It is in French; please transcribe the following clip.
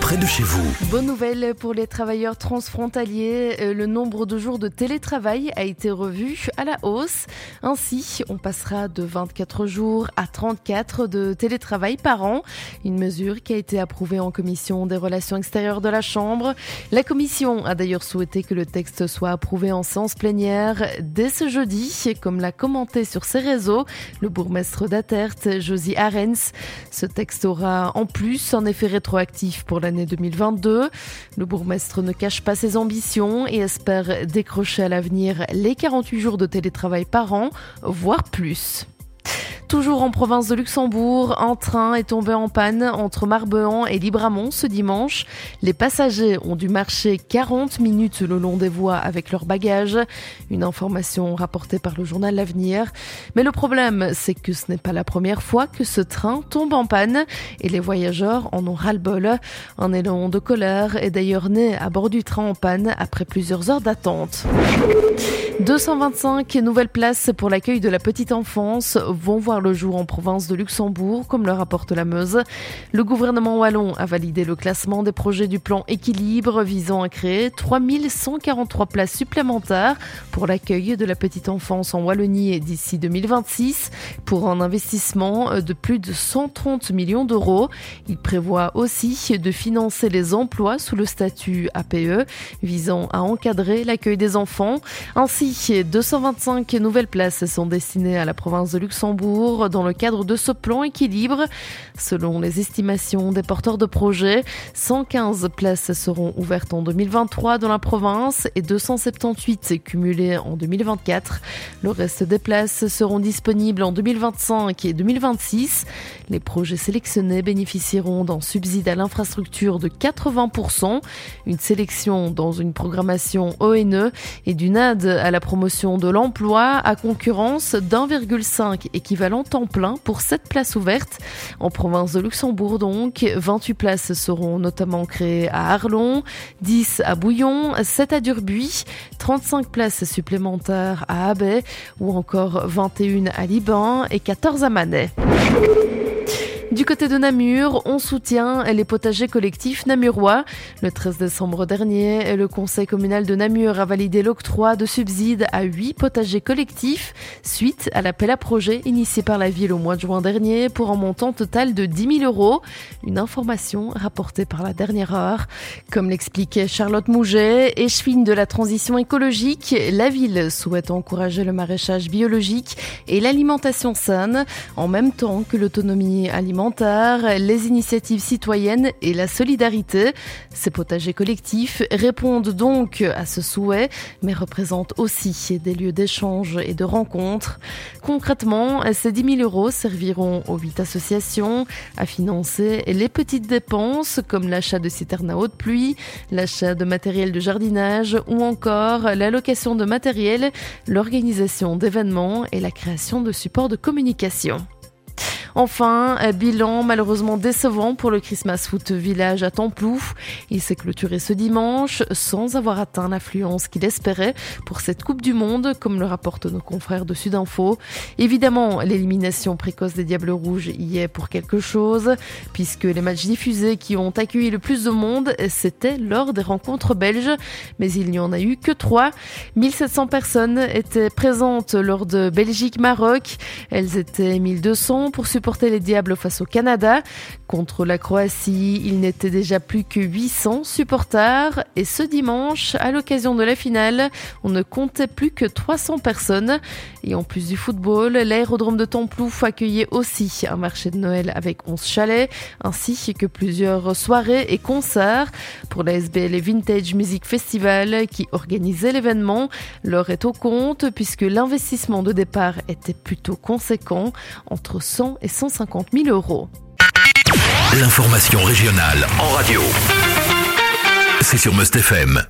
près de chez vous. Bonne nouvelle pour les travailleurs transfrontaliers. Euh, le nombre de jours de télétravail a été revu à la hausse. Ainsi, on passera de 24 jours à 34 de télétravail par an. Une mesure qui a été approuvée en commission des relations extérieures de la Chambre. La commission a d'ailleurs souhaité que le texte soit approuvé en séance plénière dès ce jeudi, comme l'a commenté sur ses réseaux le bourgmestre d'Atert, Josie Arens. Ce texte aura en plus un effet rétroactif pour l'année 2022. Le bourgmestre ne cache pas ses ambitions et espère décrocher à l'avenir les 48 jours de télétravail par an, voire plus. Toujours en province de Luxembourg, un train est tombé en panne entre Marbehan et Libramont ce dimanche. Les passagers ont dû marcher 40 minutes le long des voies avec leurs bagages. Une information rapportée par le journal L'Avenir. Mais le problème, c'est que ce n'est pas la première fois que ce train tombe en panne et les voyageurs en ont ras-le-bol. Un élan de colère est d'ailleurs né à bord du train en panne après plusieurs heures d'attente. 225 nouvelles places pour l'accueil de la petite enfance vont voir le jour en province de Luxembourg, comme le rapporte la Meuse. Le gouvernement wallon a validé le classement des projets du plan équilibre visant à créer 3143 places supplémentaires pour l'accueil de la petite enfance en Wallonie d'ici 2026 pour un investissement de plus de 130 millions d'euros. Il prévoit aussi de financer les emplois sous le statut APE visant à encadrer l'accueil des enfants. Ainsi, 225 nouvelles places sont destinées à la province de Luxembourg dans le cadre de ce plan équilibre. Selon les estimations des porteurs de projets, 115 places seront ouvertes en 2023 dans la province et 278 cumulées en 2024. Le reste des places seront disponibles en 2025 et 2026. Les projets sélectionnés bénéficieront d'un subside à l'infrastructure de 80%, une sélection dans une programmation ONE et d'une aide à la promotion de l'emploi à concurrence d'1,5 équivalent temps plein pour 7 places ouvertes. En province de Luxembourg donc, 28 places seront notamment créées à Arlon, 10 à Bouillon, 7 à Durbuy, 35 places supplémentaires à Abbey ou encore 21 à Liban et 14 à Manet. Du côté de Namur, on soutient les potagers collectifs namurois. Le 13 décembre dernier, le conseil communal de Namur a validé l'octroi de subsides à 8 potagers collectifs suite à l'appel à projet initié par la ville au mois de juin dernier pour un montant total de 10 000 euros. Une information rapportée par la dernière heure. Comme l'expliquait Charlotte Mouget, échevine de la transition écologique, la ville souhaite encourager le maraîchage biologique et l'alimentation saine en même temps que l'autonomie alimentaire les initiatives citoyennes et la solidarité. Ces potagers collectifs répondent donc à ce souhait, mais représentent aussi des lieux d'échange et de rencontres. Concrètement, ces 10 000 euros serviront aux huit associations à financer les petites dépenses comme l'achat de citernes à haute pluie, l'achat de matériel de jardinage ou encore l'allocation de matériel, l'organisation d'événements et la création de supports de communication. Enfin, bilan malheureusement décevant pour le Christmas Foot Village à Templouf. Il s'est clôturé ce dimanche sans avoir atteint l'affluence qu'il espérait pour cette Coupe du Monde, comme le rapportent nos confrères de Sudinfo. Évidemment, l'élimination précoce des Diables Rouges y est pour quelque chose, puisque les matchs diffusés qui ont accueilli le plus de monde, c'était lors des rencontres belges, mais il n'y en a eu que trois. 1700 personnes étaient présentes lors de Belgique-Maroc. Elles étaient 1200 pour les Diables face au Canada. Contre la Croatie, il n'était déjà plus que 800 supporters. Et ce dimanche, à l'occasion de la finale, on ne comptait plus que 300 personnes. Et en plus du football, l'aérodrome de Templouf accueillait aussi un marché de Noël avec 11 chalets, ainsi que plusieurs soirées et concerts. Pour la SBL Vintage Music Festival qui organisait l'événement, l'heure est au compte puisque l'investissement de départ était plutôt conséquent, entre 100 et 150 000 euros. L'information régionale en radio. C'est sur Must FM.